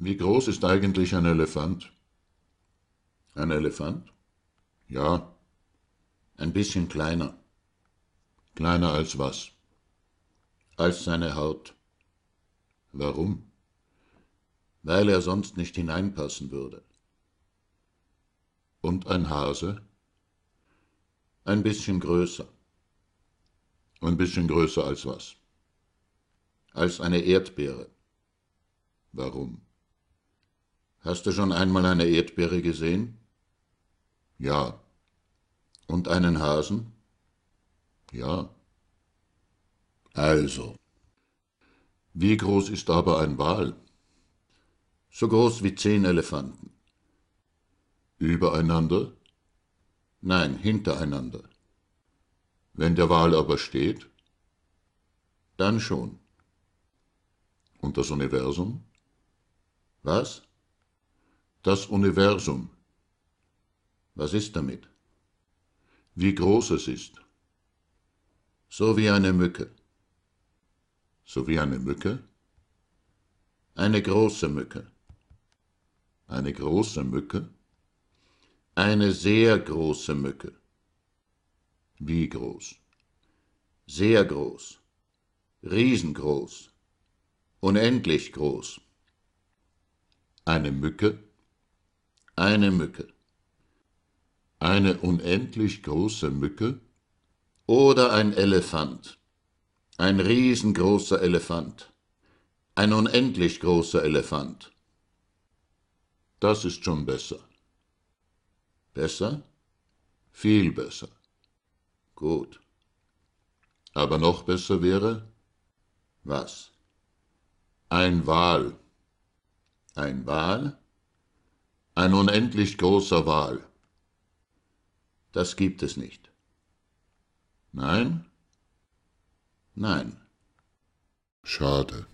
Wie groß ist eigentlich ein Elefant? Ein Elefant? Ja, Ein bisschen kleiner. kleiner als was? Als seine Haut. Warum? Weil er sonst nicht hineinpassen würde. Und ein Hase? Ein bisschen größer. Ein bisschen größer als was? Als eine Erdbeere. Warum? Hast du schon einmal eine Erdbeere gesehen? Ja, Und einen Hasen? ja. Also. Wie groß ist aber ein Wal? So groß wie zehn Elefanten. Übereinander? Nein, hintereinander. Wenn der Wal aber steht? Dann schon. Und das Universum? Was? Das Universum. Was ist damit? Wie groß es ist. So wie eine Mücke. So wie eine Mücke? Eine große Mücke. Eine große Mücke? Eine sehr große Mücke. Wie groß? Sehr groß. Riesengroß. Unendlich groß. Eine Mücke? Eine Mücke. Eine unendlich große Mücke? Oder ein Elefant. Ein riesengroßer Elefant. Ein unendlich großer Elefant. Das ist schon besser. Besser? Viel besser. Gut. Aber noch besser wäre Was? ein Wal. Ein Wal? Ein unendlich großer Wal. Das gibt es nicht. Nein? Nein. Schade.